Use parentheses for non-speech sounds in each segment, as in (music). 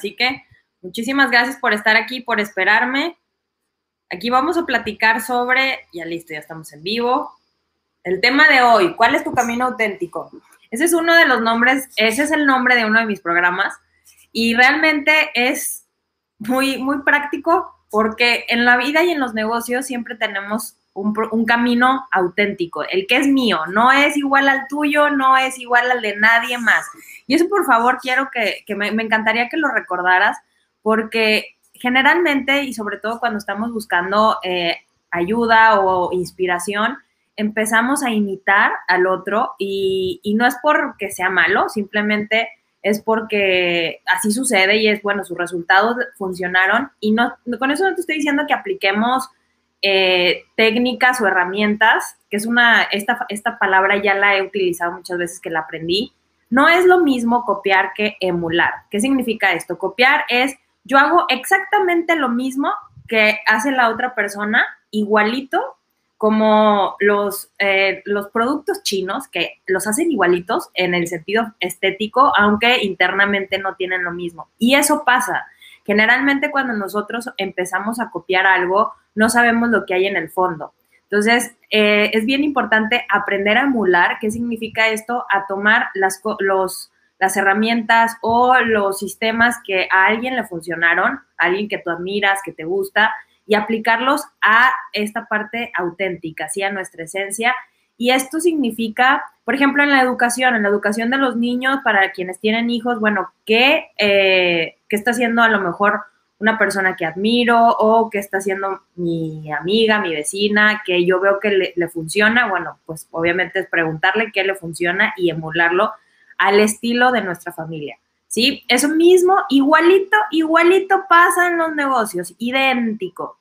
Así que muchísimas gracias por estar aquí, por esperarme. Aquí vamos a platicar sobre, ya listo, ya estamos en vivo. El tema de hoy, ¿cuál es tu camino auténtico? Ese es uno de los nombres, ese es el nombre de uno de mis programas y realmente es muy, muy práctico porque en la vida y en los negocios siempre tenemos un, camino auténtico, el que es mío, no es igual al tuyo, no es igual al de nadie más. Y eso por favor quiero que, me, encantaría que lo recordaras porque generalmente y sobre todo cuando estamos buscando eh, ayuda o inspiración, empezamos a imitar al otro y, y no es porque sea malo, simplemente es porque así sucede y es, bueno, sus resultados funcionaron y no, con eso no te estoy diciendo que apliquemos eh, técnicas o herramientas, que es una, esta, esta palabra ya la he utilizado muchas veces que la aprendí, no es lo mismo copiar que emular. ¿Qué significa esto? Copiar es, yo hago exactamente lo mismo que hace la otra persona, igualito, como los, eh, los productos chinos, que los hacen igualitos en el sentido estético, aunque internamente no tienen lo mismo. Y eso pasa. Generalmente cuando nosotros empezamos a copiar algo, no sabemos lo que hay en el fondo. Entonces, eh, es bien importante aprender a emular. ¿Qué significa esto? A tomar las, los, las herramientas o los sistemas que a alguien le funcionaron, a alguien que tú admiras, que te gusta, y aplicarlos a esta parte auténtica, ¿sí? a nuestra esencia. Y esto significa, por ejemplo, en la educación, en la educación de los niños, para quienes tienen hijos, bueno, ¿qué, eh, ¿qué está haciendo a lo mejor una persona que admiro o qué está haciendo mi amiga, mi vecina, que yo veo que le, le funciona? Bueno, pues obviamente es preguntarle qué le funciona y emularlo al estilo de nuestra familia. ¿sí? Eso mismo, igualito, igualito pasa en los negocios, idéntico.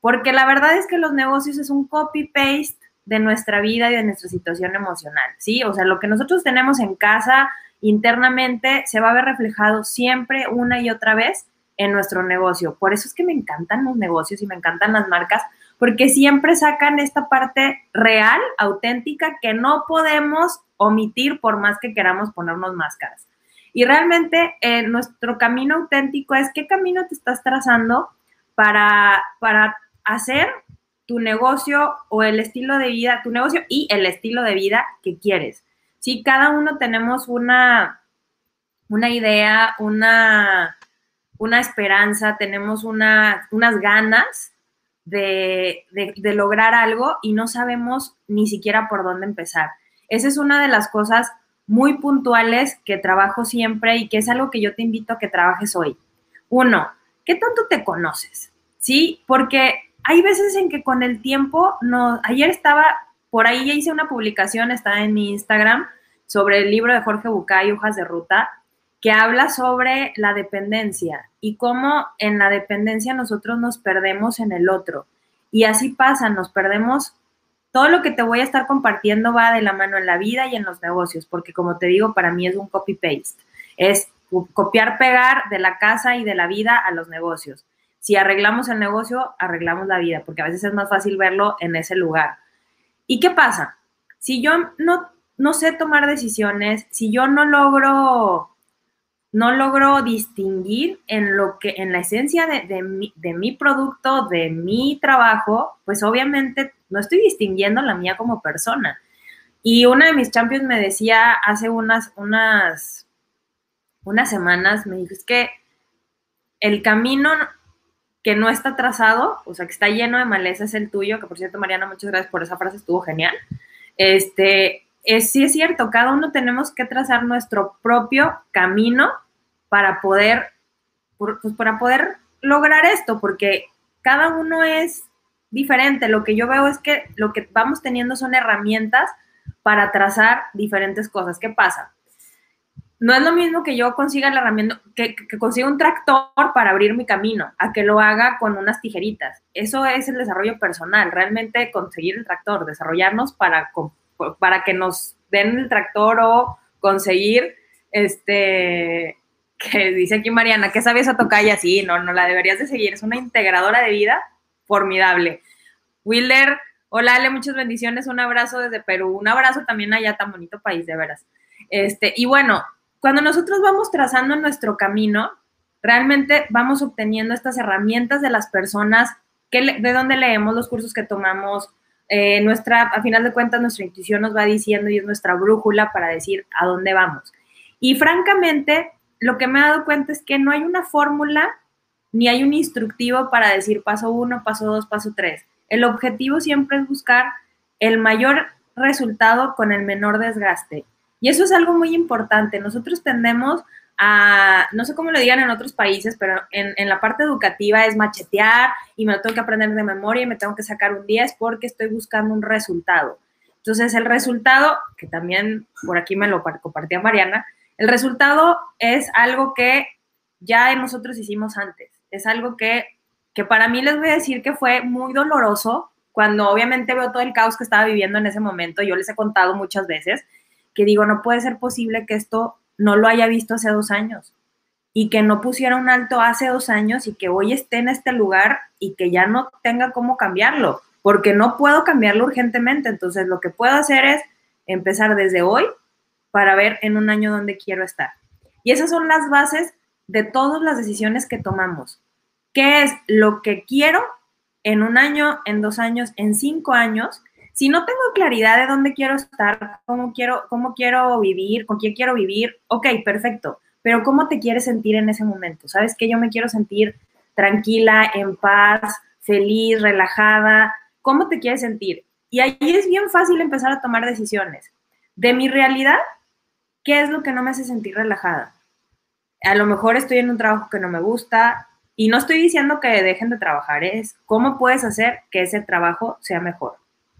Porque la verdad es que los negocios es un copy-paste de nuestra vida y de nuestra situación emocional, ¿sí? O sea, lo que nosotros tenemos en casa internamente se va a ver reflejado siempre una y otra vez en nuestro negocio. Por eso es que me encantan los negocios y me encantan las marcas, porque siempre sacan esta parte real, auténtica, que no podemos omitir por más que queramos ponernos máscaras. Y realmente eh, nuestro camino auténtico es qué camino te estás trazando para, para hacer tu negocio o el estilo de vida, tu negocio y el estilo de vida que quieres. Si cada uno tenemos una, una idea, una, una esperanza, tenemos una, unas ganas de, de, lograr algo y no sabemos ni siquiera por dónde empezar. Esa es una de las cosas muy puntuales que trabajo siempre y que es algo que yo te invito a que trabajes hoy. Uno, ¿qué tanto te conoces? ¿Sí? Porque hay veces en que con el tiempo, no, ayer estaba, por ahí ya hice una publicación, está en mi Instagram, sobre el libro de Jorge Bucay, Hojas de Ruta, que habla sobre la dependencia y cómo en la dependencia nosotros nos perdemos en el otro. Y así pasa, nos perdemos. Todo lo que te voy a estar compartiendo va de la mano en la vida y en los negocios, porque como te digo, para mí es un copy-paste. Es copiar, pegar de la casa y de la vida a los negocios si arreglamos el negocio, arreglamos la vida, porque a veces es más fácil verlo en ese lugar. ¿Y qué pasa? Si yo no, no sé tomar decisiones, si yo no logro, no logro distinguir en lo que, en la esencia de, de, mi, de mi producto, de mi trabajo, pues obviamente no estoy distinguiendo la mía como persona. Y una de mis champions me decía hace unas, unas, unas semanas, me dijo, es que el camino que no está trazado, o sea, que está lleno de maleza es el tuyo, que por cierto, Mariana, muchas gracias por esa frase, estuvo genial. Este, es, sí es cierto, cada uno tenemos que trazar nuestro propio camino para poder, pues para poder lograr esto, porque cada uno es diferente. Lo que yo veo es que lo que vamos teniendo son herramientas para trazar diferentes cosas. ¿Qué pasa? no es lo mismo que yo consiga la herramienta, que, consiga un tractor para abrir mi camino, a que lo haga con unas tijeritas. Eso es el desarrollo personal, realmente conseguir el tractor, desarrollarnos para, para que nos den el tractor o conseguir, este, que dice aquí Mariana, que sabes a tocar y así, no, no la deberías de seguir, es una integradora de vida formidable. Willer, hola Ale, muchas bendiciones, un abrazo desde Perú, un abrazo también allá, tan bonito país, de veras. Este, y bueno, cuando nosotros vamos trazando nuestro camino, realmente vamos obteniendo estas herramientas de las personas, que de donde leemos los cursos que tomamos, eh, nuestra, a final de cuentas, nuestra intuición nos va diciendo y es nuestra brújula para decir a dónde vamos. Y francamente, lo que me he dado cuenta es que no hay una fórmula ni hay un instructivo para decir paso uno, paso dos, paso tres. El objetivo siempre es buscar el mayor resultado con el menor desgaste. Y eso es algo muy importante. Nosotros tendemos a, no sé cómo lo digan en otros países, pero en, la parte educativa es machetear y me lo tengo que aprender de memoria y me tengo que sacar un 10 porque estoy buscando un resultado. Entonces, el resultado, que también por aquí me lo compartía Mariana, el resultado es algo que ya nosotros hicimos antes. Es algo que, que para mí les voy a decir que fue muy doloroso cuando obviamente veo todo el caos que estaba viviendo en ese momento. Yo les he contado muchas veces que digo, no puede ser posible que esto no lo haya visto hace dos años y que no pusiera un alto hace dos años y que hoy esté en este lugar y que ya no tenga cómo cambiarlo, porque no puedo cambiarlo urgentemente. Entonces, lo que puedo hacer es empezar desde hoy para ver en un año dónde quiero estar. Y esas son las bases de todas las decisiones que tomamos. ¿Qué es lo que quiero en un año, en dos años, en cinco años? Si no tengo claridad de dónde quiero estar, cómo quiero, cómo quiero vivir, con quién quiero vivir, ok, perfecto, pero ¿cómo te quieres sentir en ese momento? ¿Sabes que yo me quiero sentir tranquila, en paz, feliz, relajada? ¿Cómo te quieres sentir? Y ahí es bien fácil empezar a tomar decisiones. De mi realidad, ¿qué es lo que no me hace sentir relajada? A lo mejor estoy en un trabajo que no me gusta y no estoy diciendo que dejen de trabajar, es cómo puedes hacer que ese trabajo sea mejor.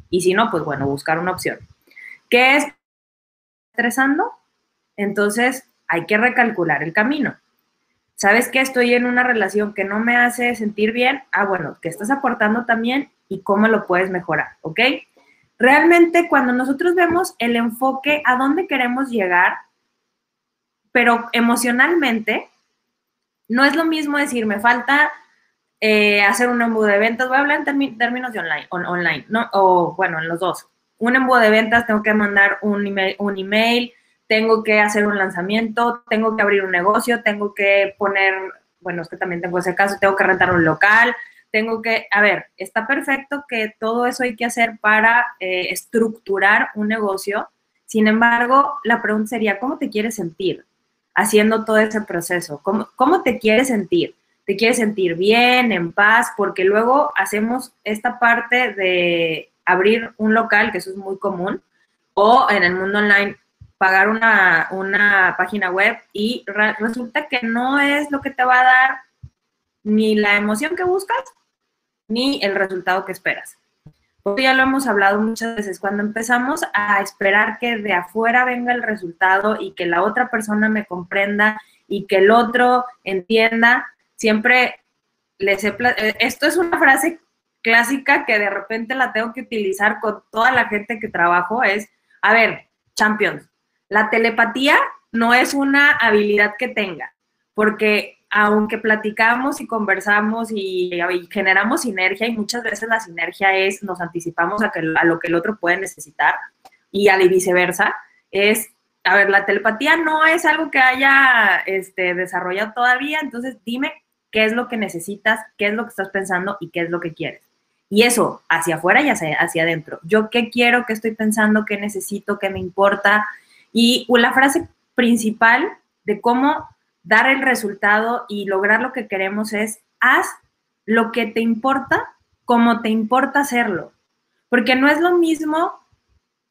Y si no, pues bueno, buscar una opción. ¿Qué es estresando? Entonces hay que recalcular el camino. ¿Sabes que estoy en una relación que no me hace sentir bien? Ah, bueno, ¿qué estás aportando también y cómo lo puedes mejorar? ¿Ok? Realmente cuando nosotros vemos el enfoque a dónde queremos llegar, pero emocionalmente, no es lo mismo decir, me falta eh, hacer un embudo de ventas, voy a hablar en términos de online, online, ¿no? O bueno, en los dos. Un embudo de ventas, tengo que mandar un email, un email, tengo que hacer un lanzamiento, tengo que abrir un negocio, tengo que poner, bueno, es que también tengo ese caso, tengo que rentar un local, tengo que, a ver, está perfecto que todo eso hay que hacer para eh, estructurar un negocio. Sin embargo, la pregunta sería, ¿cómo te quieres sentir haciendo todo ese proceso? ¿Cómo, cómo te quieres sentir? te quieres sentir bien, en paz, porque luego hacemos esta parte de abrir un local, que eso es muy común, o en el mundo online pagar una, una página web y resulta que no es lo que te va a dar ni la emoción que buscas, ni el resultado que esperas. Porque ya lo hemos hablado muchas veces, cuando empezamos a esperar que de afuera venga el resultado y que la otra persona me comprenda y que el otro entienda, siempre les he... Eh, esto es una frase clásica que de repente la tengo que utilizar con toda la gente que trabajo, es, a ver, champions, la telepatía no es una habilidad que tenga, porque aunque platicamos y conversamos y, generamos sinergia, y muchas veces la sinergia es, nos anticipamos a, lo que el otro puede necesitar, y a viceversa, es, a ver, la telepatía no es algo que haya este, desarrollado todavía, entonces dime qué es lo que necesitas, qué es lo que estás pensando y qué es lo que quieres. Y eso, hacia afuera y hacia, hacia adentro. Yo qué quiero, qué estoy pensando, qué necesito, qué me importa. Y la frase principal de cómo dar el resultado y lograr lo que queremos es, haz lo que te importa como te importa hacerlo. Porque no es lo mismo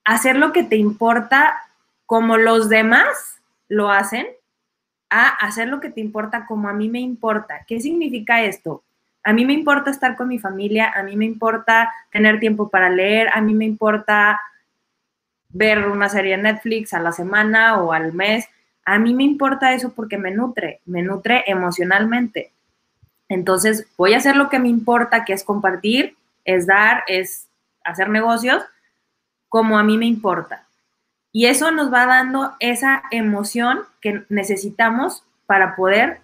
hacer lo que te importa como los demás lo hacen a hacer lo que te importa como a mí me importa. ¿Qué significa esto? A mí me importa estar con mi familia, a mí me importa tener tiempo para leer, a mí me importa ver una serie Netflix a la semana o al mes. A mí me importa eso porque me nutre, me nutre emocionalmente. Entonces, voy a hacer lo que me importa, que es compartir, es dar, es hacer negocios, como a mí me importa. Y eso nos va dando esa emoción que necesitamos para poder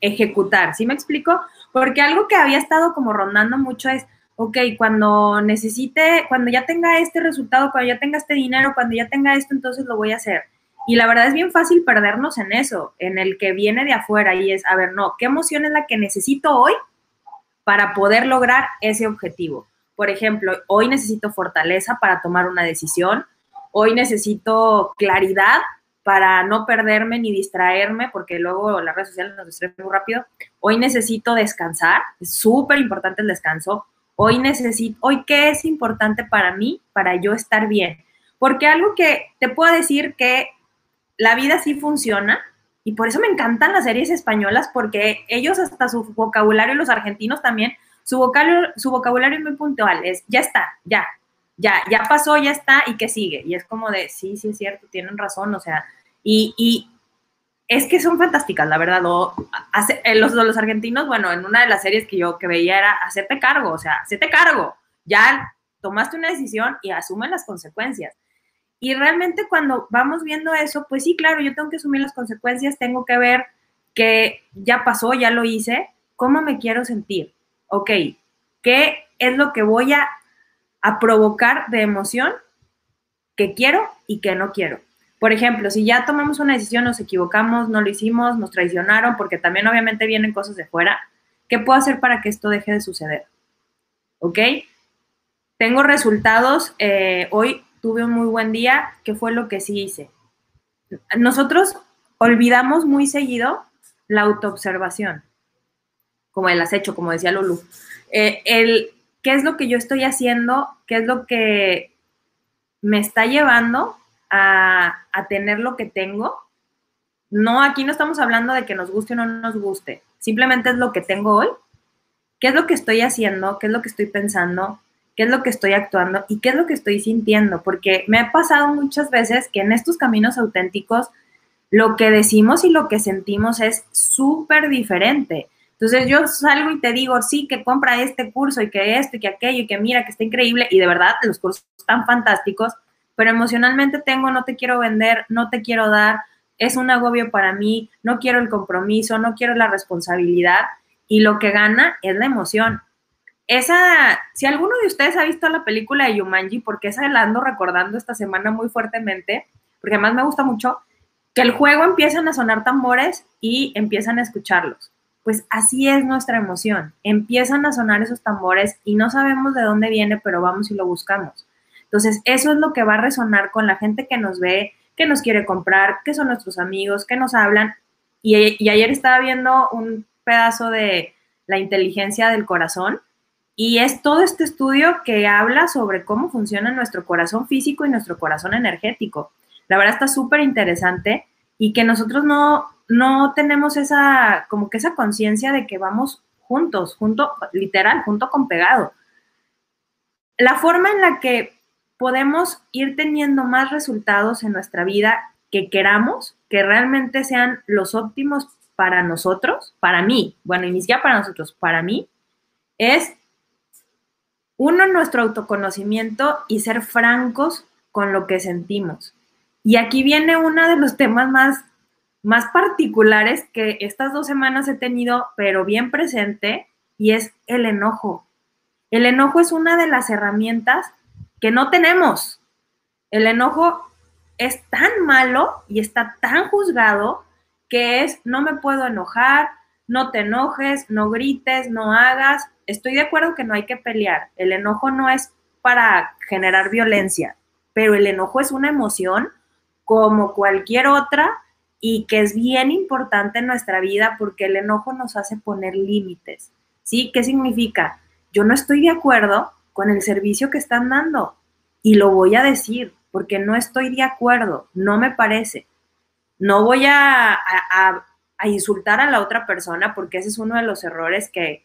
ejecutar. ¿Sí me explico? Porque algo que había estado como rondando mucho es, ok, cuando necesite, cuando ya tenga este resultado, cuando ya tenga este dinero, cuando ya tenga esto, entonces lo voy a hacer. Y la verdad es bien fácil perdernos en eso, en el que viene de afuera y es, a ver, no, ¿qué emoción es la que necesito hoy para poder lograr ese objetivo? Por ejemplo, hoy necesito fortaleza para tomar una decisión, hoy necesito claridad para no perderme ni distraerme, porque luego las redes sociales nos distraen muy rápido. Hoy necesito descansar, es súper importante el descanso. Hoy necesito, hoy qué es importante para mí, para yo estar bien. Porque algo que te puedo decir que la vida sí funciona, y por eso me encantan las series españolas, porque ellos hasta su vocabulario, los argentinos también, su vocabulario, su vocabulario es muy puntual, es ya está, ya, ya, ya pasó, ya está, y qué sigue. Y es como de, sí, sí es cierto, tienen razón, o sea, y, y es que son fantásticas, la verdad. hace, eh, los, los argentinos, bueno, en una de las series que yo que veía era hacerte cargo, o sea, hacerte cargo. Ya tomaste una decisión y asume las consecuencias. Y realmente cuando vamos viendo eso, pues sí, claro, yo tengo que asumir las consecuencias, tengo que ver que ya pasó, ya lo hice, ¿cómo me quiero sentir? Ok, ¿qué es lo que voy a, a provocar de emoción que quiero y que no quiero? Por ejemplo, si ya tomamos una decisión, nos equivocamos, no lo hicimos, nos traicionaron, porque también obviamente vienen cosas de fuera, ¿qué puedo hacer para que esto deje de suceder? ¿Ok? Tengo resultados, eh, hoy tuve un muy buen día, ¿qué fue lo que sí hice? Nosotros olvidamos muy seguido la autoobservación, como el acecho, como decía Lulu. Eh, el qué es lo que yo estoy haciendo, qué es lo que me está llevando a, tener lo que tengo. No, aquí no estamos hablando de que nos guste o no nos guste. Simplemente es lo que tengo hoy. ¿Qué es lo que estoy haciendo? ¿Qué es lo que estoy pensando? ¿Qué es lo que estoy actuando? ¿Y qué es lo que estoy sintiendo? Porque me ha pasado muchas veces que en estos caminos auténticos lo que decimos y lo que sentimos es súper diferente. Entonces yo salgo y te digo, sí, que compra este curso y que esto y que aquello y que mira que está increíble y de verdad los cursos están fantásticos, pero emocionalmente tengo, no te quiero vender, no te quiero dar, es un agobio para mí, no quiero el compromiso, no quiero la responsabilidad y lo que gana es la emoción. Esa, si alguno de ustedes ha visto la película de Yumanji, porque esa la ando recordando esta semana muy fuertemente, porque además me gusta mucho, que el juego empiezan a sonar tambores y empiezan a escucharlos. Pues así es nuestra emoción. Empiezan a sonar esos tambores y no sabemos de dónde viene, pero vamos y lo buscamos. Entonces, eso es lo que va a resonar con la gente que nos ve, que nos quiere comprar, que son nuestros amigos, que nos hablan. Y, ayer estaba viendo un pedazo de la inteligencia del corazón y es todo este estudio que habla sobre cómo funciona nuestro corazón físico y nuestro corazón energético. La verdad está súper interesante y que nosotros no, no tenemos esa, como que esa conciencia de que vamos juntos, junto, literal, junto con pegado. La forma en la que podemos ir teniendo más resultados en nuestra vida que queramos, que realmente sean los óptimos para nosotros, para mí, bueno, iniciar para nosotros, para mí, es uno, nuestro autoconocimiento y ser francos con lo que sentimos. Y aquí viene uno de los temas más, más particulares que estas dos semanas he tenido, pero bien presente, y es el enojo. El enojo es una de las herramientas que no tenemos. El enojo es tan malo y está tan juzgado que es no me puedo enojar, no te enojes, no grites, no hagas. Estoy de acuerdo que no hay que pelear. El enojo no es para generar violencia, pero el enojo es una emoción como cualquier otra y que es bien importante en nuestra vida porque el enojo nos hace poner límites. ¿Sí? ¿Qué significa? Yo no estoy de acuerdo, con el servicio que están dando. Y lo voy a decir porque no estoy de acuerdo, no me parece. No voy a, insultar a la otra persona porque ese es uno de los errores que,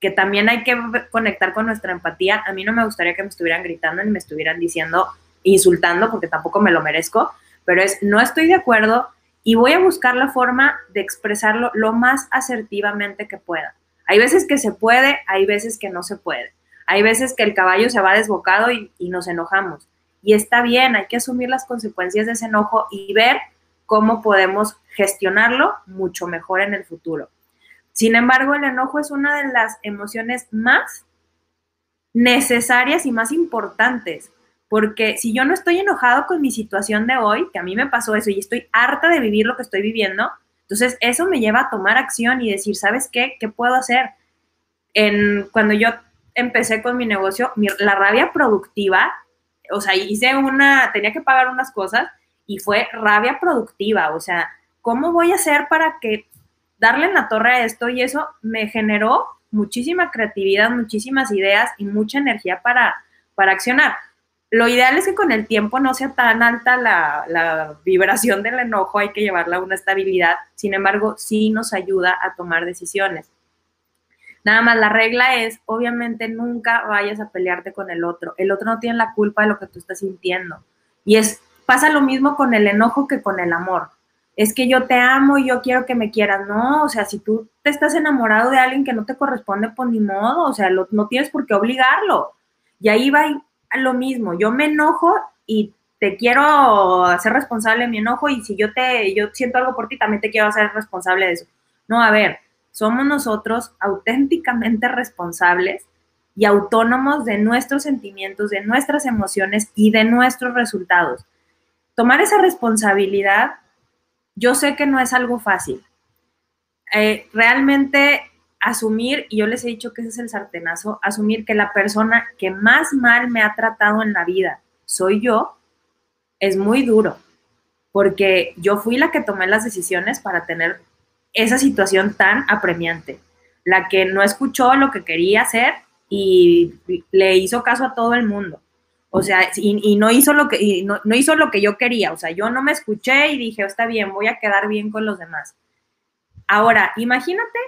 que también hay que conectar con nuestra empatía. A mí no me gustaría que me estuvieran gritando ni me estuvieran diciendo, insultando, porque tampoco me lo merezco, pero es, no estoy de acuerdo y voy a buscar la forma de expresarlo lo más asertivamente que pueda. Hay veces que se puede, hay veces que no se puede. Hay veces que el caballo se va desbocado y, nos enojamos. Y está bien, hay que asumir las consecuencias de ese enojo y ver cómo podemos gestionarlo mucho mejor en el futuro. Sin embargo, el enojo es una de las emociones más necesarias y más importantes, porque si yo no estoy enojado con mi situación de hoy, que a mí me pasó eso y estoy harta de vivir lo que estoy viviendo, entonces eso me lleva a tomar acción y decir, ¿sabes qué? ¿Qué puedo hacer? En, cuando yo empecé con mi negocio, la rabia productiva, o sea, hice una, tenía que pagar unas cosas y fue rabia productiva, o sea, ¿cómo voy a hacer para que darle en la torre a esto? Y eso me generó muchísima creatividad, muchísimas ideas y mucha energía para, para accionar. Lo ideal es que con el tiempo no sea tan alta la, vibración del enojo, hay que llevarla a una estabilidad, sin embargo, sí nos ayuda a tomar decisiones. Nada más, la regla es, obviamente, nunca vayas a pelearte con el otro. El otro no tiene la culpa de lo que tú estás sintiendo. Y es, pasa lo mismo con el enojo que con el amor. Es que yo te amo y yo quiero que me quieras. No, o sea, si tú te estás enamorado de alguien que no te corresponde, pues ni modo, o sea, no tienes por qué obligarlo. Y ahí va lo mismo, yo me enojo y te quiero hacer responsable de mi enojo y si yo te yo siento algo por ti también te quiero hacer responsable de eso. No, a ver, somos nosotros auténticamente responsables y autónomos de nuestros sentimientos, de nuestras emociones y de nuestros resultados. Tomar esa responsabilidad, yo sé que no es algo fácil. Eh, realmente asumir, y yo les he dicho que ese es el sartenazo, asumir que la persona que más mal me ha tratado en la vida soy yo, es muy duro, porque yo fui la que tomé las decisiones para tener esa situación tan apremiante, la que no escuchó lo que quería hacer y le hizo caso a todo el mundo. O sea, y, no hizo lo que no, hizo lo que yo quería. O sea, yo no me escuché y dije, está bien, voy a quedar bien con los demás. Ahora, imagínate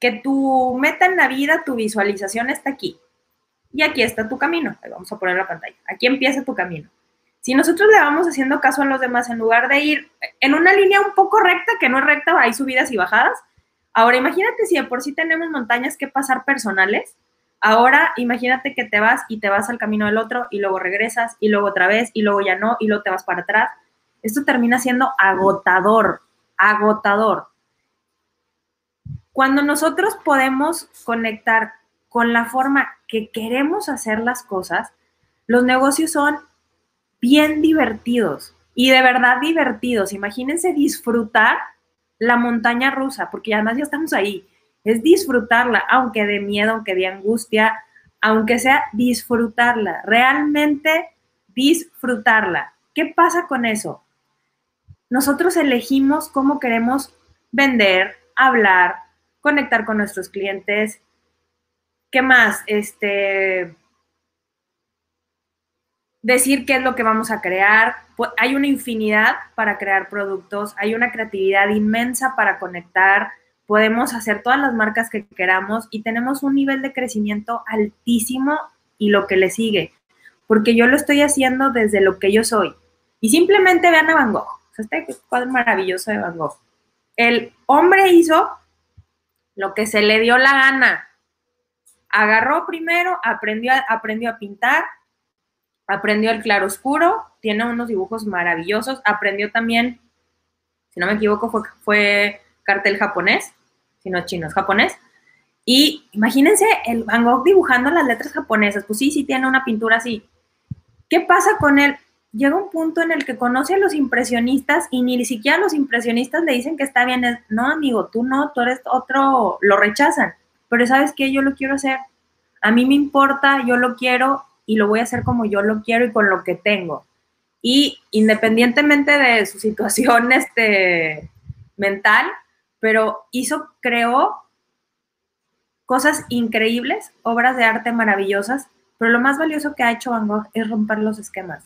que tu meta en la vida, tu visualización está aquí. Y aquí está tu camino. vamos a poner la pantalla. Aquí empieza tu camino. Si nosotros le vamos haciendo caso a los demás en lugar de ir en una línea un poco recta, que no es recta, hay subidas y bajadas. Ahora imagínate si de por sí tenemos montañas que pasar personales. Ahora imagínate que te vas y te vas al camino del otro y luego regresas y luego otra vez y luego ya no y luego te vas para atrás. Esto termina siendo agotador, agotador. Cuando nosotros podemos conectar con la forma que queremos hacer las cosas, los negocios son bien divertidos y de verdad divertidos. Imagínense disfrutar la montaña rusa, porque además ya estamos ahí. Es disfrutarla, aunque de miedo, aunque de angustia, aunque sea disfrutarla, realmente disfrutarla. ¿Qué pasa con eso? Nosotros elegimos cómo queremos vender, hablar, conectar con nuestros clientes. ¿Qué más? Este, decir qué es lo que vamos a crear. Hay una infinidad para crear productos, hay una creatividad inmensa para conectar, podemos hacer todas las marcas que queramos y tenemos un nivel de crecimiento altísimo y lo que le sigue, porque yo lo estoy haciendo desde lo que yo soy. Y simplemente vean a Van Gogh, este cuadro maravilloso de Van Gogh. El hombre hizo lo que se le dio la gana. Agarró primero, aprendió, aprendió a pintar, aprendió el claroscuro, tiene unos dibujos maravillosos, aprendió también, si no me equivoco, fue, fue cartel japonés, si no chino, es japonés. Y imagínense el Van Gogh dibujando las letras japonesas, pues sí, sí tiene una pintura así. ¿Qué pasa con él? llega un punto en el que conoce a los impresionistas y ni siquiera los impresionistas le dicen que está bien. No, amigo, tú no, tú eres otro, lo rechazan. Pero sabes qué, yo lo quiero hacer. A mí me importa, yo lo quiero y lo voy a hacer como yo lo quiero y con lo que tengo. Y independientemente de su situación (laughs) este, mental, pero hizo, creó cosas increíbles, obras de arte maravillosas, pero lo más valioso que ha hecho Van Gogh es romper los esquemas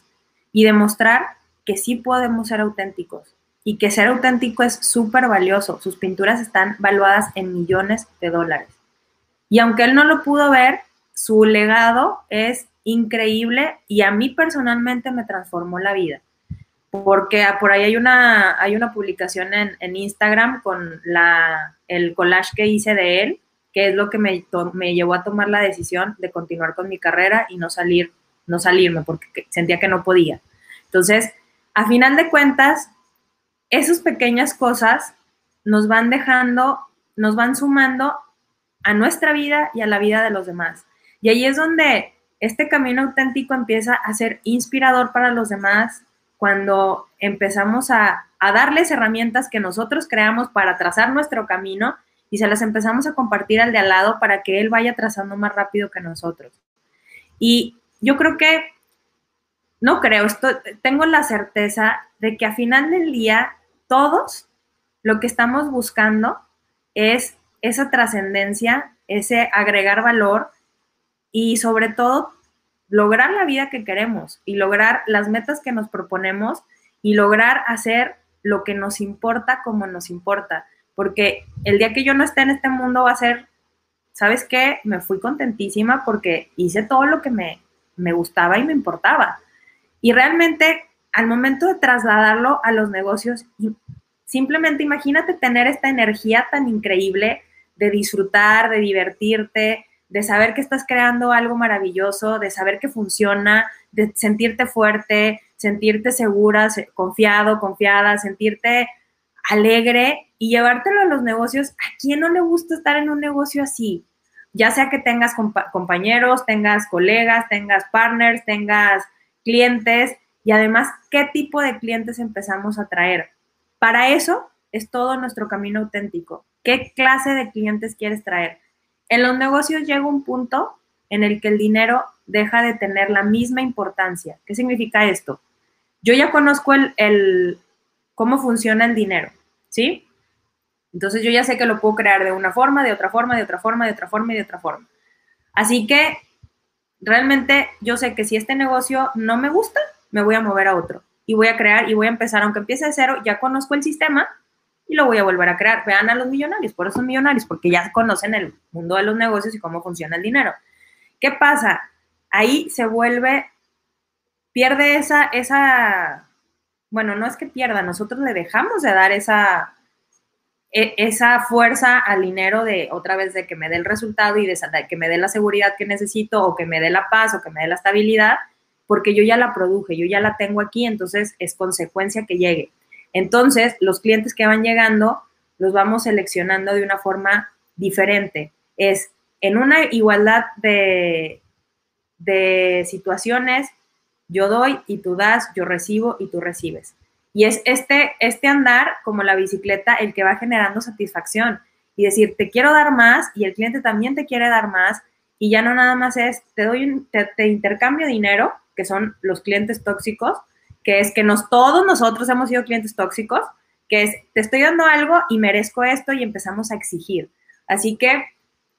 y demostrar que sí podemos ser auténticos y que ser auténtico es súper valioso. Sus pinturas están valuadas en millones de dólares. Y aunque él no lo pudo ver, su legado es increíble y a mí personalmente me transformó la vida. Porque por ahí hay una, hay una publicación en, en Instagram con la, el collage que hice de él, que es lo que me, me llevó a tomar la decisión de continuar con mi carrera y no salir no salirme porque sentía que no podía. Entonces, a final de cuentas, esas pequeñas cosas nos van dejando, nos van sumando a nuestra vida y a la vida de los demás. Y ahí es donde este camino auténtico empieza a ser inspirador para los demás cuando empezamos a, darles herramientas que nosotros creamos para trazar nuestro camino y se las empezamos a compartir al de al lado para que él vaya trazando más rápido que nosotros. Y yo creo que, no creo, esto, tengo la certeza de que a final del día todos lo que estamos buscando es esa trascendencia, ese agregar valor y sobre todo lograr la vida que queremos y lograr las metas que nos proponemos y lograr hacer lo que nos importa como nos importa. Porque el día que yo no esté en este mundo va a ser, ¿sabes qué? Me fui contentísima porque hice todo lo que me, me gustaba y me importaba. Y realmente al momento de trasladarlo a los negocios, simplemente imagínate tener esta energía tan increíble de disfrutar, de divertirte, de saber que estás creando algo maravilloso, de saber que funciona, de sentirte fuerte, sentirte segura, confiado, confiada, sentirte alegre y llevártelo a los negocios. ¿A quién no le gusta estar en un negocio así? Ya sea que tengas compañeros, tengas colegas, tengas partners, tengas clientes y además qué tipo de clientes empezamos a traer. Para eso es todo nuestro camino auténtico. ¿Qué clase de clientes quieres traer? En los negocios llega un punto en el que el dinero deja de tener la misma importancia. ¿Qué significa esto? Yo ya conozco el, cómo funciona el dinero, ¿sí? Entonces yo ya sé que lo puedo crear de una forma, de otra forma, de otra forma, de otra forma y de otra forma. Así que realmente yo sé que si este negocio no me gusta, me voy a mover a otro y voy a crear y voy a empezar, aunque empiece de cero, ya conozco el sistema, y lo voy a volver a crear. Vean a los millonarios, por eso son millonarios, porque ya conocen el mundo de los negocios y cómo funciona el dinero. ¿Qué pasa? Ahí se vuelve, pierde esa, esa, bueno, no es que pierda, nosotros le dejamos de dar esa, e, esa fuerza al dinero de otra vez de que me dé el resultado y de que me dé la seguridad que necesito o que me dé la paz o que me dé la estabilidad, porque yo ya la produje, yo ya la tengo aquí, entonces es consecuencia que llegue. Entonces, los clientes que van llegando los vamos seleccionando de una forma diferente. Es en una igualdad de, situaciones, yo doy y tú das, yo recibo y tú recibes. Y es este, este andar como la bicicleta el que va generando satisfacción y decir, te quiero dar más y el cliente también te quiere dar más y ya no nada más es, te doy un, te intercambio dinero, que son los clientes tóxicos, que es que nos, todos nosotros hemos sido clientes tóxicos, que es, te estoy dando algo y merezco esto y empezamos a exigir. Así que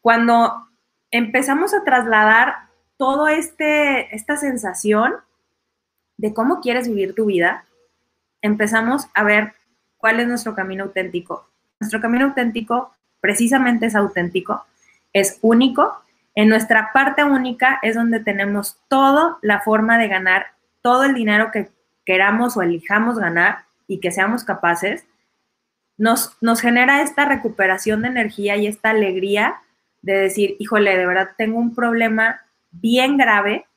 cuando empezamos a trasladar todo este, esta sensación de cómo quieres vivir tu vida, empezamos a ver cuál es nuestro camino auténtico. Nuestro camino auténtico precisamente es auténtico, es único. En nuestra parte única es donde tenemos toda la forma de ganar todo el dinero que queramos o elijamos ganar y que seamos capaces, nos, nos genera esta recuperación de energía y esta alegría de decir, híjole, de verdad tengo un problema bien grave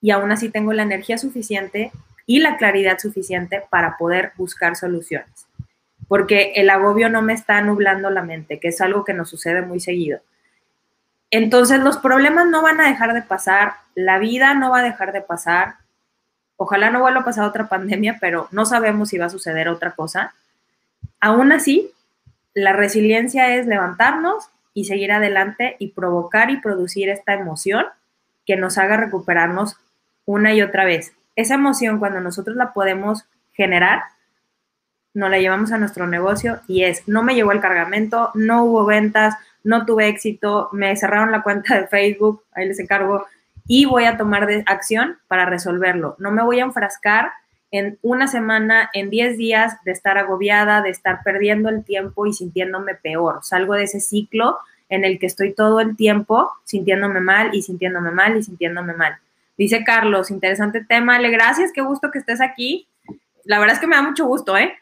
y aún así tengo la energía suficiente y la claridad suficiente para poder buscar soluciones. Porque el agobio no me está nublando la mente, que es algo que nos sucede muy seguido. Entonces los problemas no van a dejar de pasar, la vida no va a dejar de pasar, Ojalá no vuelva a pasar otra pandemia, pero no sabemos si va a suceder otra cosa. Aún así, la resiliencia es levantarnos y seguir adelante y provocar y producir esta emoción que nos haga recuperarnos una y otra vez. Esa emoción, cuando nosotros la podemos generar, nos la llevamos a nuestro negocio y es, no me llegó el cargamento, no hubo ventas, no tuve éxito, me cerraron la cuenta de Facebook, ahí les encargo, y voy a tomar acción para resolverlo. No me voy a enfrascar en una semana, en 10 días de estar agobiada, de estar perdiendo el tiempo y sintiéndome peor. Salgo de ese ciclo en el que estoy todo el tiempo sintiéndome mal y sintiéndome mal y sintiéndome mal. Dice Carlos, interesante tema. Le gracias, qué gusto que estés aquí. La verdad es que me da mucho gusto, ¿eh?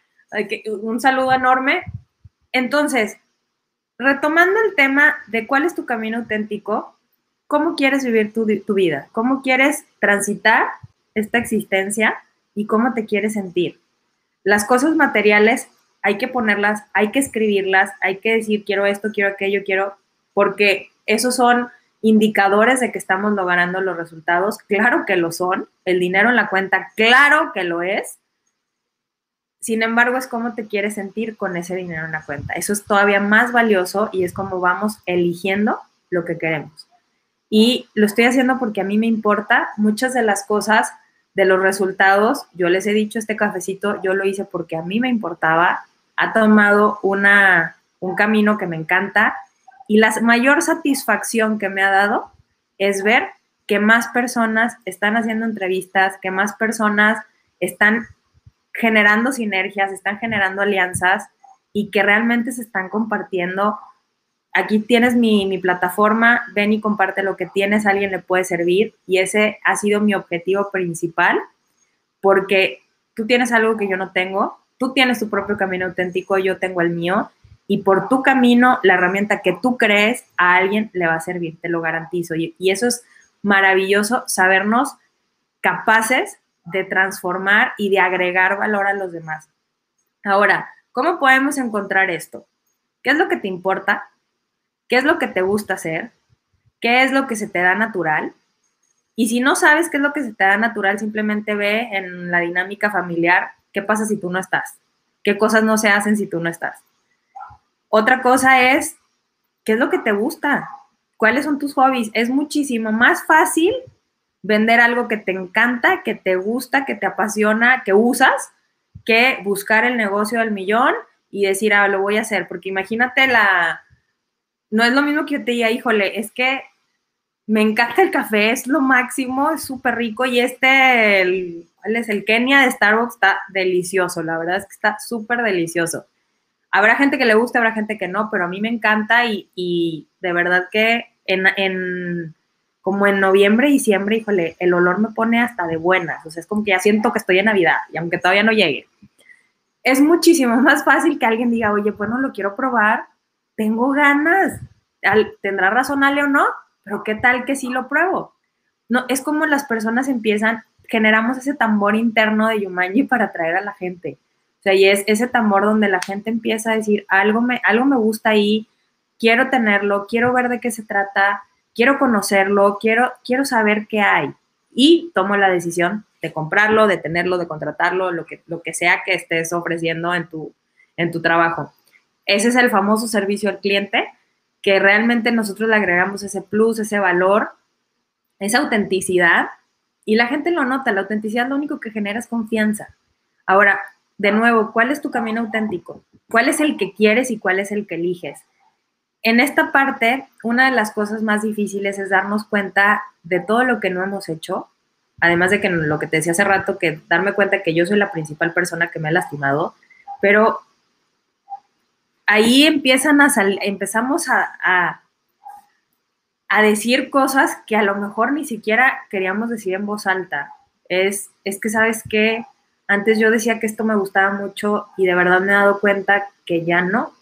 Un saludo enorme. Entonces, retomando el tema de cuál es tu camino auténtico, cómo quieres vivir tu, vida, cómo quieres transitar esta existencia y cómo te quieres sentir. Las cosas materiales hay que ponerlas, hay que escribirlas, hay que decir quiero esto, quiero aquello, quiero, porque esos son indicadores de que estamos logrando los resultados. Claro que lo son. El dinero en la cuenta, claro que lo es. Sin embargo, es cómo te quieres sentir con ese dinero en la cuenta. Eso es todavía más valioso y es como vamos eligiendo lo que queremos. Y lo estoy haciendo porque a mí me importa muchas de las cosas, de los resultados. Yo les he dicho, este cafecito yo lo hice porque a mí me importaba. Ha tomado una, un camino que me encanta y la mayor satisfacción que me ha dado es ver que más personas están haciendo entrevistas, que más personas están generando sinergias, están generando alianzas y que realmente se están compartiendo. Aquí tienes mi, plataforma, ven y comparte lo que tienes, alguien le puede servir y ese ha sido mi objetivo principal porque tú tienes algo que yo no tengo, tú tienes tu propio camino auténtico, yo tengo el mío y por tu camino, la herramienta que tú crees a alguien le va a servir, te lo garantizo. Y eso es maravilloso, sabernos capaces de transformar y de agregar valor a los demás. Ahora, ¿cómo podemos encontrar esto? ¿Qué es lo que te importa? ¿Qué es lo que te gusta hacer? ¿Qué es lo que se te da natural? Y si no sabes qué es lo que se te da natural, simplemente ve en la dinámica familiar qué pasa si tú no estás, qué cosas no se hacen si tú no estás. Otra cosa es, ¿qué es lo que te gusta? ¿Cuáles son tus hobbies? Es muchísimo más fácil vender algo que te encanta, que te gusta, que te apasiona, que usas, que buscar el negocio del millón y decir, ah, lo voy a hacer. Porque imagínate la... No es lo mismo que yo te diga, híjole, es que me encanta el café, es lo máximo, es súper rico y este, ¿cuál es? El Kenia de Starbucks está delicioso, la verdad es que está súper delicioso. Habrá gente que le guste, habrá gente que no, pero a mí me encanta y, y de verdad que en, en como en noviembre, diciembre, híjole, el olor me pone hasta de buenas, o sea, es como que ya siento que estoy en Navidad, y aunque todavía no llegue. Es muchísimo (laughs) más fácil que alguien diga, oye, bueno, lo quiero probar, tengo ganas, tendrá razón Ale o no, pero qué tal que sí lo pruebo. No, es como las personas empiezan, generamos ese tambor interno de Yumanji para atraer a la gente. O sea, y es ese tambor donde la gente empieza a decir, algo me, algo me gusta ahí, quiero tenerlo, quiero ver de qué se trata, quiero conocerlo, quiero, quiero saber qué hay. Y tomo la decisión de comprarlo, de tenerlo, de contratarlo, lo que, lo que sea que estés ofreciendo en tu, en tu trabajo. Ese es el famoso servicio al cliente, que realmente nosotros le agregamos ese plus, ese valor, esa autenticidad, y la gente lo nota, la autenticidad lo único que genera es confianza. Ahora, de nuevo, ¿cuál es tu camino auténtico? ¿Cuál es el que quieres y cuál es el que eliges? En esta parte, una de las cosas más difíciles es darnos cuenta de todo lo que no hemos hecho, además de que lo que te decía hace rato, que darme cuenta que yo soy la principal persona que me ha lastimado, pero ahí empiezan a empezamos a, decir cosas que a lo mejor ni siquiera queríamos decir en voz alta. Es, que, ¿sabes qué? Antes yo decía que esto me gustaba mucho y de verdad me he dado cuenta que ya no,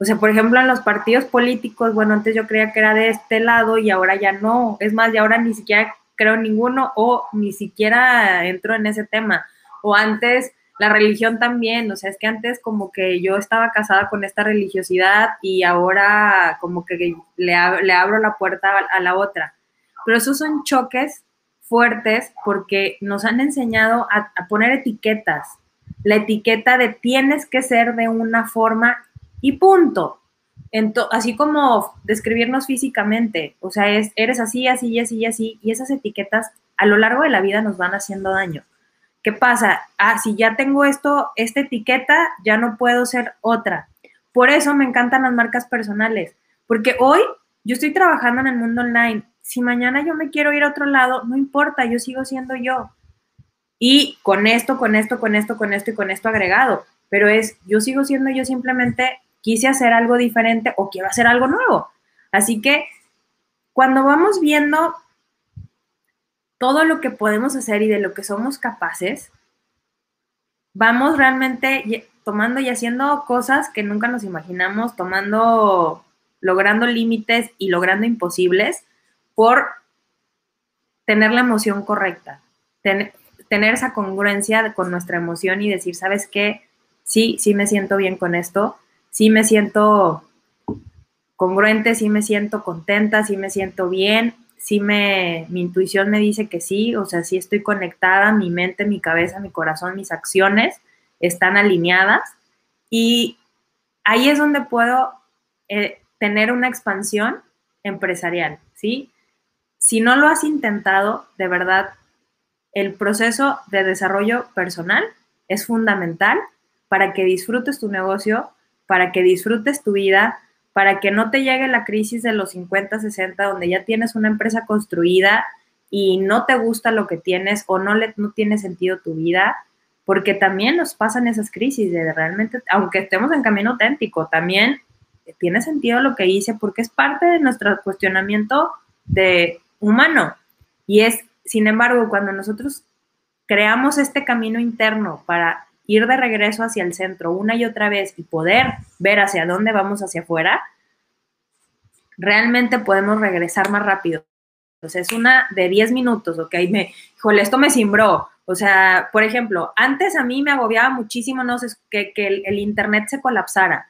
o sea, por ejemplo, en los partidos políticos, bueno, antes yo creía que era de este lado y ahora ya no. Es más, y ahora ni siquiera creo ninguno o ni siquiera entro en ese tema. O antes la religión también, o sea, es que antes como que yo estaba casada con esta religiosidad y ahora como que le, le abro la puerta a, la otra. Pero esos son choques fuertes porque nos han enseñado a, poner etiquetas. La etiqueta de tienes que ser de una forma y punto. así como describirnos físicamente, o sea, es, eres así, así, así, así, y esas etiquetas a lo largo de la vida nos van haciendo daño. ¿Qué pasa? Ah, si ya tengo esto, esta etiqueta, ya no puedo ser otra. Por eso me encantan las marcas personales, porque hoy yo estoy trabajando en el mundo online. Si mañana yo me quiero ir a otro lado, no importa, yo sigo siendo yo. Y con esto, con esto, con esto, con esto y con esto agregado. Pero es, yo sigo siendo yo simplemente quise hacer algo diferente o quiero hacer algo nuevo. Así que cuando vamos viendo todo lo que podemos hacer y de lo que somos capaces, vamos realmente tomando y haciendo cosas que nunca nos imaginamos, tomando, logrando límites y logrando imposibles por tener la emoción correcta, tener esa congruencia con nuestra emoción y decir, ¿sabes qué? Sí, sí me siento bien con esto, sí me siento congruente, sí me siento contenta, sí me siento bien, sí me, mi intuición me dice que sí, o sea, sí estoy conectada, mi mente, mi cabeza, mi corazón, mis acciones están alineadas y ahí es donde puedo eh, tener una expansión empresarial, ¿sí? Si no lo has intentado, de verdad, el proceso de desarrollo personal es fundamental para que disfrutes tu negocio, para que disfrutes tu vida, para que no te llegue la crisis de los 50, 60, donde ya tienes una empresa construida y no te gusta lo que tienes o no, le, no tiene sentido tu vida, porque también nos pasan esas crisis de realmente, aunque estemos en camino auténtico, también tiene sentido lo que hice porque es parte de nuestro cuestionamiento de humano. Y es, sin embargo, cuando nosotros creamos este camino interno para ir de regreso hacia el centro una y otra vez y poder ver hacia dónde vamos hacia afuera, realmente podemos regresar más rápido. Entonces, es una de 10 minutos, ¿ok? Me, híjole, esto me cimbró. O sea, por ejemplo, antes a mí me agobiaba muchísimo, no sé, que, que el, internet se colapsara.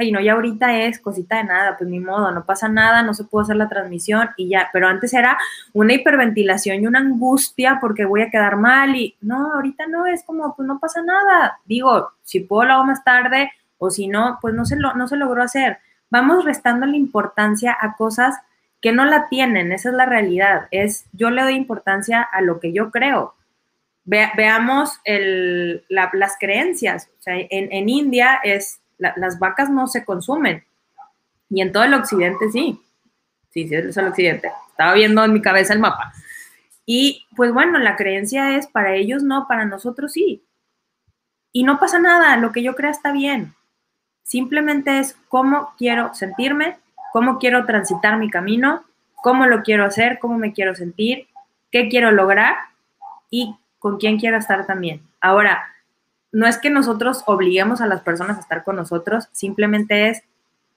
Ay, no, ya ahorita es cosita de nada, pues ni modo, no pasa nada, no se puede hacer la transmisión y ya. Pero antes era una hiperventilación y una angustia porque voy a quedar mal y no, ahorita no, es como, pues no pasa nada. Digo, si puedo lo hago más tarde o si no, pues no se, lo, no se logró hacer. Vamos restando la importancia a cosas que no la tienen, esa es la realidad. Es, yo le doy importancia a lo que yo creo. veamos el, las creencias. O sea, en, en India es las vacas no se consumen. Y en todo el occidente sí. Sí, sí, es el occidente. Estaba viendo en mi cabeza el mapa. Y pues bueno, la creencia es para ellos no, para nosotros sí. Y no pasa nada, lo que yo crea está bien. Simplemente es cómo quiero sentirme, cómo quiero transitar mi camino, cómo lo quiero hacer, cómo me quiero sentir, qué quiero lograr y con quién quiero estar también. Ahora, no es que nosotros obliguemos a las personas a estar con nosotros, simplemente es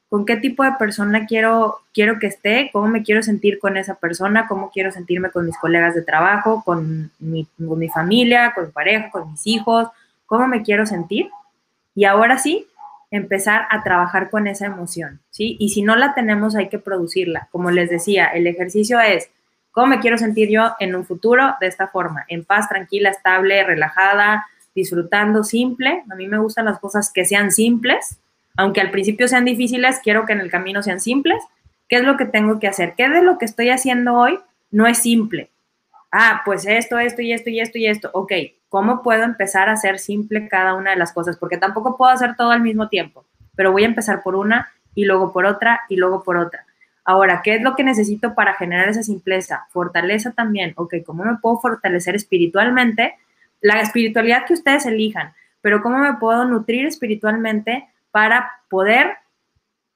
con qué tipo de persona quiero, quiero que esté, cómo me quiero sentir con esa persona, cómo quiero sentirme con mis colegas de trabajo, con mi, con mi familia, con mi pareja, con mis hijos, cómo me quiero sentir. Y ahora sí, empezar a trabajar con esa emoción, ¿sí? Y si no la tenemos, hay que producirla. Como les decía, el ejercicio es, ¿cómo me quiero sentir yo en un futuro? De esta forma, en paz, tranquila, estable, relajada, disfrutando, simple. A mí me gustan las cosas que sean simples, aunque al principio sean difíciles, quiero que en el camino sean simples. ¿Qué es lo que tengo que hacer? ¿Qué de lo que estoy haciendo hoy no es simple? Ah, pues esto, esto y esto y esto y esto. Ok, ¿cómo puedo empezar a hacer simple cada una de las cosas? Porque tampoco puedo hacer todo al mismo tiempo, pero voy a empezar por una y luego por otra y luego por otra. Ahora, ¿qué es lo que necesito para generar esa simpleza? Fortaleza también. Ok, ¿cómo me puedo fortalecer espiritualmente? La espiritualidad que ustedes elijan, pero cómo me puedo nutrir espiritualmente para poder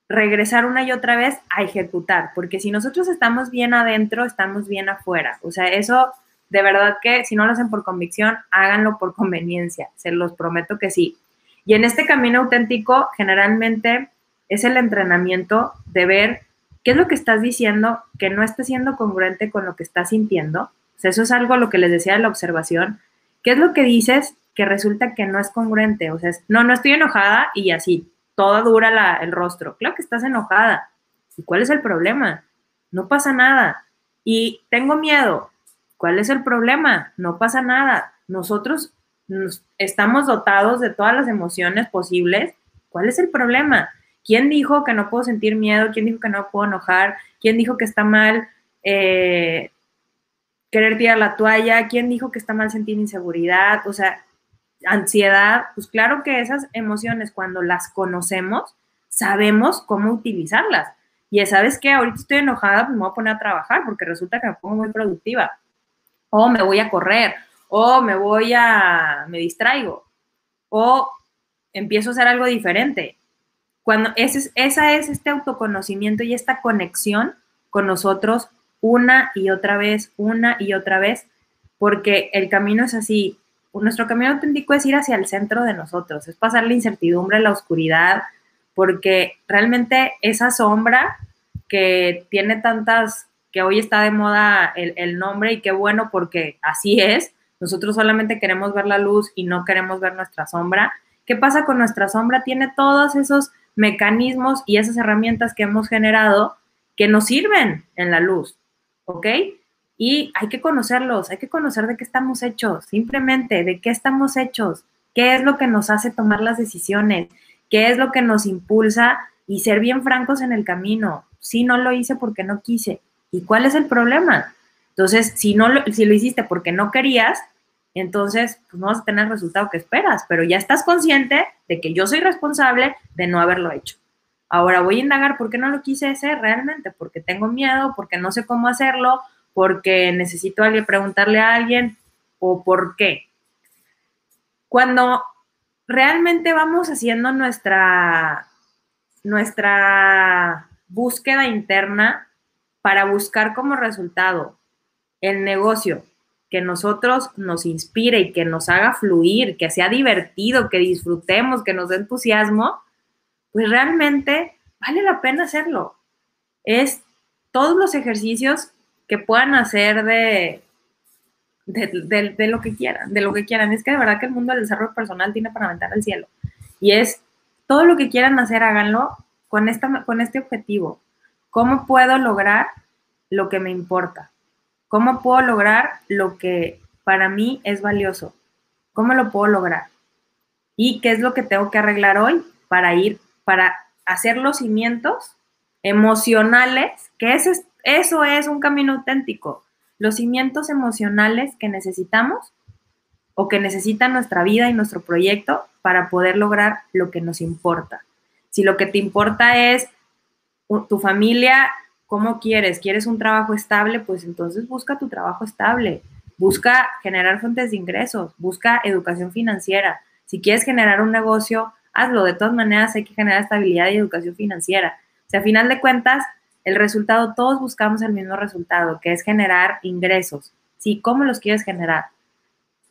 regresar una y otra vez a ejecutar, porque si nosotros estamos bien adentro, estamos bien afuera. O sea, eso de verdad que si no lo hacen por convicción, háganlo por (laughs) conveniencia, se los prometo que sí. Y en este camino auténtico, generalmente es el entrenamiento de ver qué es lo que estás diciendo que no está siendo congruente con lo que estás sintiendo. O sea, eso es algo lo que les decía de la observación, ¿Qué es lo que dices que resulta que no es congruente? O sea, no, no estoy enojada y así, toda dura el rostro. Claro que estás enojada. ¿Y cuál es el problema? No pasa nada. Y tengo miedo. ¿Cuál es el problema? No pasa nada. Nosotros estamos dotados de todas las emociones posibles. ¿Cuál es el problema? ¿Quién dijo que no puedo sentir miedo? ¿Quién dijo que no puedo enojar? ¿Quién dijo que está mal eh, querer tirar la toalla, quién dijo que está mal sentir inseguridad, o sea, ansiedad, pues claro que esas emociones cuando las conocemos, sabemos cómo utilizarlas. Y sabes que ahorita estoy enojada, pues me voy a poner a trabajar porque resulta que me pongo muy productiva. O me voy a correr, o me voy a, me distraigo, o empiezo a hacer algo diferente. Cuando ese es, esa es este autoconocimiento y esta conexión con nosotros una y otra vez, una y otra vez, porque el camino es así. Nuestro camino auténtico es ir hacia el centro de nosotros, es pasar la incertidumbre, la oscuridad, porque realmente esa sombra que tiene tantas, que hoy está de moda el, nombre y qué bueno porque así es, nosotros solamente queremos ver la luz y no queremos ver nuestra sombra. ¿Qué pasa con nuestra sombra? Tiene todos esos mecanismos y esas herramientas que hemos generado que nos sirven en la luz, ¿ok? Y hay que conocerlos, hay que conocer de qué estamos hechos, simplemente de qué estamos hechos, qué es lo que nos hace tomar las decisiones, qué es lo que nos impulsa y ser bien francos en el camino. Si no lo hice porque no quise. ¿Y cuál es el problema? Entonces, si, no lo, si lo hiciste porque no querías, entonces pues no vas a tener el resultado que esperas, pero ya estás consciente de que yo soy responsable de no haberlo hecho. Ahora voy a indagar por qué no lo quise hacer realmente, porque tengo miedo, porque no sé cómo hacerlo, porque necesito alguien preguntarle a alguien o por qué. Cuando realmente vamos haciendo nuestra, nuestra búsqueda interna para buscar como resultado el negocio que nosotros nos inspire y que nos haga fluir, que sea divertido, que disfrutemos, que nos dé entusiasmo, pues realmente vale la pena hacerlo. Es todos los ejercicios que puedan hacer de, de, lo que quieran, de lo que quieran. Es que de verdad que el mundo del desarrollo personal tiene para aventar al cielo. Y es todo lo que quieran hacer, háganlo con, esta, con este objetivo. ¿Cómo puedo lograr lo que me importa? ¿Cómo puedo lograr lo que para mí es valioso? ¿Cómo lo puedo lograr? ¿Y qué es lo que tengo que arreglar hoy para ir, para hacer los cimientos emocionales? Que es, eso es un camino auténtico los cimientos emocionales que necesitamos o que necesita nuestra vida y nuestro proyecto para poder lograr lo que nos importa. Si lo que te importa es tu familia, ¿cómo quieres? ¿Quieres un trabajo estable? Pues entonces busca tu trabajo estable. Busca generar fuentes de ingresos, busca educación financiera. Si quieres generar un negocio, hazlo. De todas maneras, hay que generar estabilidad y educación financiera. O sea, a final de cuentas, el resultado, todos buscamos el mismo resultado, que es generar ingresos. ¿Sí? ¿Cómo los quieres generar?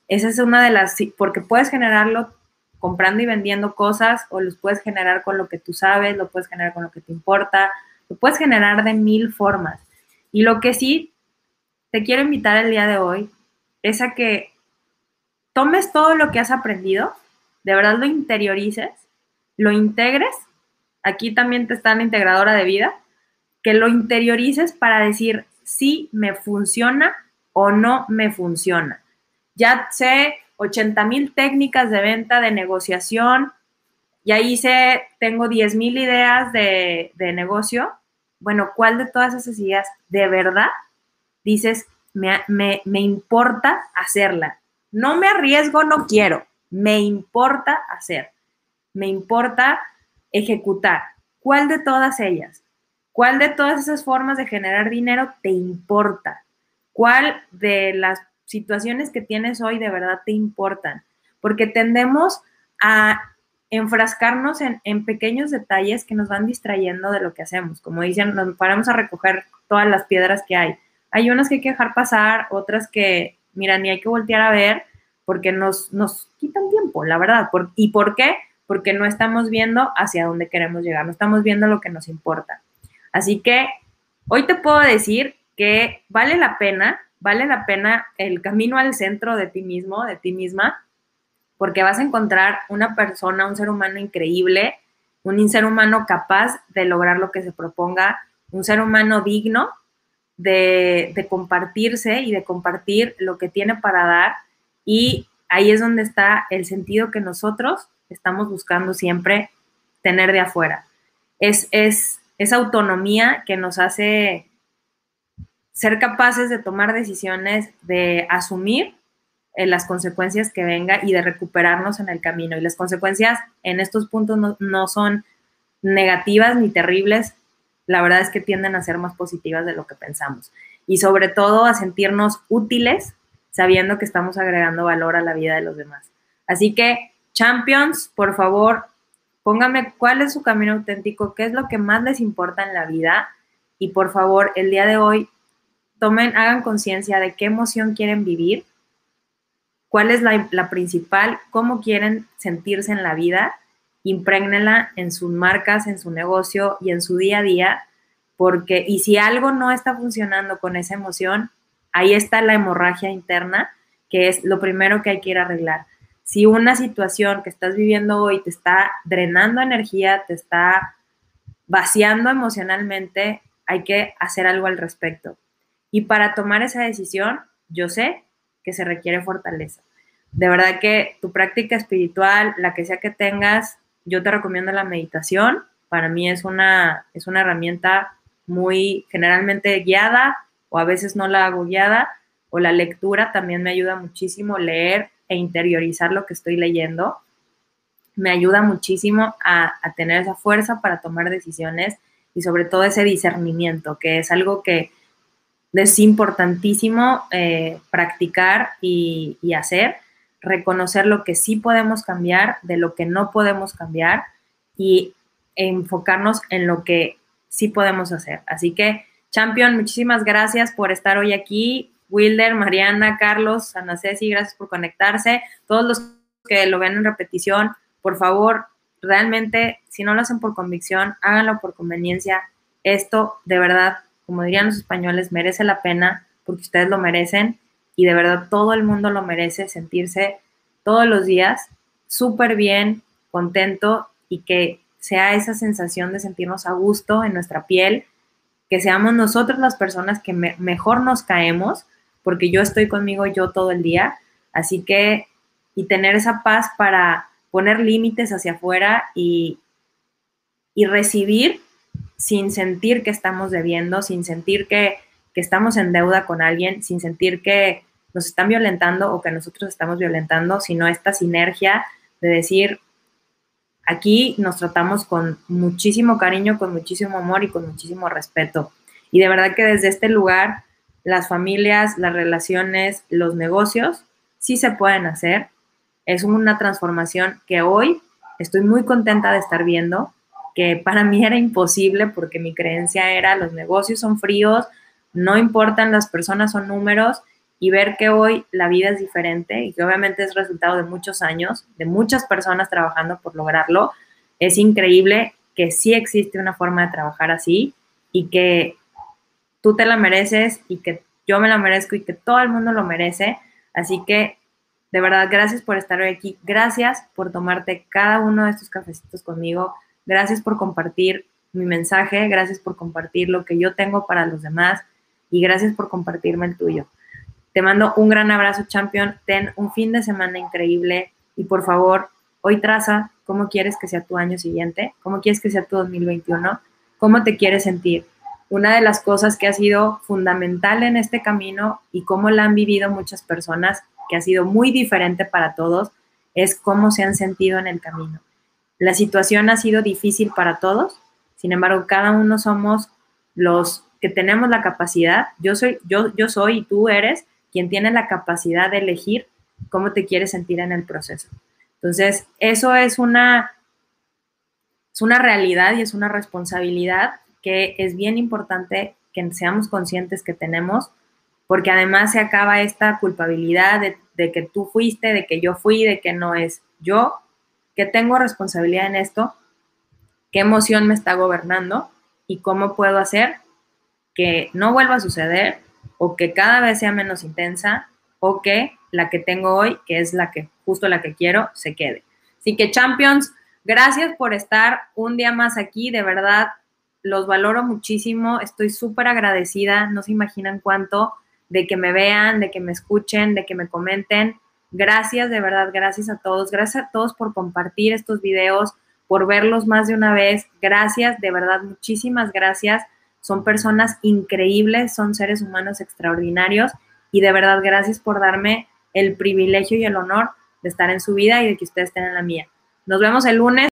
Esa es una de las, porque puedes generarlo comprando y vendiendo cosas o los puedes generar con lo que tú sabes, lo puedes generar con lo que te importa, lo puedes generar de mil formas. Y lo que sí te quiero invitar el día de hoy es a que tomes todo lo que has aprendido, de verdad lo interiorices, lo integres. Aquí también te está la integradora de vida que lo interiorices para decir si me funciona o no me funciona. Ya sé 80 mil técnicas de venta, de negociación, ya hice, tengo 10 mil ideas de, negocio. Bueno, ¿cuál de todas esas ideas de verdad dices, me, me importa hacerla? No me arriesgo, no quiero. Me importa hacer. Me importa ejecutar. ¿Cuál de todas ellas? ¿Cuál de todas esas formas de generar dinero te importa? ¿Cuál de las situaciones que tienes hoy de verdad te importan? Porque tendemos a enfrascarnos en, pequeños detalles que nos van distrayendo de lo que hacemos. Como dicen, nos paramos a recoger todas las piedras que hay. Hay unas que hay que dejar pasar, otras que, mira, ni hay que voltear a ver porque nos, nos quitan tiempo, la verdad. ¿Y por qué? Porque no estamos viendo hacia dónde queremos llegar, no estamos viendo lo que nos importa. Así que hoy te puedo decir que vale la pena, vale la pena el camino al centro de ti mismo, de ti misma, porque vas a encontrar una persona, un ser humano increíble, un ser humano capaz de lograr lo que se proponga, un ser humano digno de, de, compartirse y de compartir lo que tiene para dar. Y ahí es donde está el sentido que nosotros estamos buscando siempre tener de afuera. Es, es esa autonomía que nos hace ser capaces de tomar decisiones, de asumir eh, las consecuencias que venga y de recuperarnos en el camino. Y las consecuencias en estos puntos no, no son negativas ni terribles, la verdad es que tienden a ser más positivas de lo que pensamos. Y sobre todo a sentirnos útiles sabiendo que estamos agregando valor a la vida de los demás. Así que, champions, por favor, Póngame cuál es su camino auténtico, qué es lo que más les importa en la vida y por favor, el día de hoy tomen, hagan conciencia de qué emoción quieren vivir, cuál es la, principal, cómo quieren sentirse en la vida, imprégnenla en sus marcas, en su negocio y en su día a día, porque, y si algo no está funcionando con esa emoción, ahí está la hemorragia interna, que es lo primero que hay que ir a arreglar. si una situación que estás viviendo hoy te está drenando energía, te está vaciando emocionalmente, hay que hacer algo al respecto. Y para tomar esa decisión, yo sé que se requiere fortaleza. De verdad que tu práctica espiritual, la que sea que tengas, yo te recomiendo la meditación. Para mí es una, es una herramienta muy generalmente guiada o a veces no la hago guiada. O la lectura también me ayuda muchísimo leer e interiorizar lo que estoy leyendo. Me ayuda muchísimo a, tener esa fuerza para tomar decisiones y sobre todo ese discernimiento, que es algo que es importantísimo eh, practicar y, hacer, reconocer lo que sí podemos cambiar, de lo que no podemos cambiar y enfocarnos en lo que sí podemos hacer. Así que, Champion, muchísimas gracias por estar hoy aquí. Wilder, Mariana, Carlos, Ana Ceci, gracias por conectarse. Todos los que lo ven en repetición, por favor, realmente, si no lo hacen por convicción, háganlo por conveniencia. Esto, de verdad, como dirían los españoles, merece la pena porque ustedes lo merecen y de verdad todo el mundo lo merece sentirse todos los días súper bien, contento y que sea esa sensación de sentirnos a gusto en nuestra piel, que seamos nosotros las personas que mejor nos caemos, porque yo estoy conmigo yo todo el día, así que, y tener esa paz para poner límites hacia afuera y, y recibir sin sentir que estamos debiendo, sin sentir que, que estamos en deuda con alguien, sin sentir que nos están violentando o que nosotros estamos violentando, sino esta sinergia de decir, aquí nos tratamos con muchísimo cariño, con muchísimo amor y con muchísimo respeto. Y de verdad que desde este lugar, las familias, las relaciones, los negocios, sí se pueden hacer. Es una transformación que hoy estoy muy contenta de estar viendo, que para mí era imposible porque mi creencia era los negocios son fríos, no importan, las personas son números y ver que hoy la vida es diferente y que obviamente es resultado de muchos años, de muchas personas trabajando por lograrlo, es increíble que sí existe una forma de trabajar así y que tú te la mereces y que yo me la merezco y que todo el mundo lo merece. Así que de verdad, gracias por estar hoy aquí. Gracias por tomarte cada uno de estos cafecitos conmigo. Gracias por compartir mi mensaje, gracias por compartir lo que yo tengo para los demás y gracias por compartirme el tuyo. Te mando un gran abrazo, champion. Ten un fin de semana increíble y por favor, hoy traza cómo quieres que sea tu año siguiente, cómo quieres que sea tu 2021, cómo te quieres sentir. Una de las cosas que ha sido fundamental en este camino y cómo la han vivido muchas personas, que ha sido muy diferente para todos, es cómo se han sentido en el camino. La situación ha sido difícil para todos, sin embargo, cada uno somos los que tenemos la capacidad, yo soy, yo, yo soy y tú eres quien tiene la capacidad de elegir cómo te quieres sentir en el proceso. Entonces, eso es una, es una realidad y es una responsabilidad que es bien importante que seamos conscientes que tenemos, porque además se acaba esta culpabilidad de, de que tú fuiste, de que yo fui, de que no es yo que tengo responsabilidad en esto, qué emoción me está gobernando y cómo puedo hacer que no vuelva a suceder o que cada vez sea menos intensa o que la que tengo hoy, que es la que justo la que quiero, se quede. Así que Champions, gracias por estar un día más aquí, de verdad los valoro muchísimo, estoy súper agradecida, no se imaginan cuánto de que me vean, de que me escuchen, de que me comenten. Gracias, de verdad, gracias a todos. Gracias a todos por compartir estos videos, por verlos más de una vez. Gracias, de verdad, muchísimas gracias. Son personas increíbles, son seres humanos extraordinarios y de verdad, gracias por darme el privilegio y el honor de estar en su vida y de que ustedes estén en la mía. Nos vemos el lunes.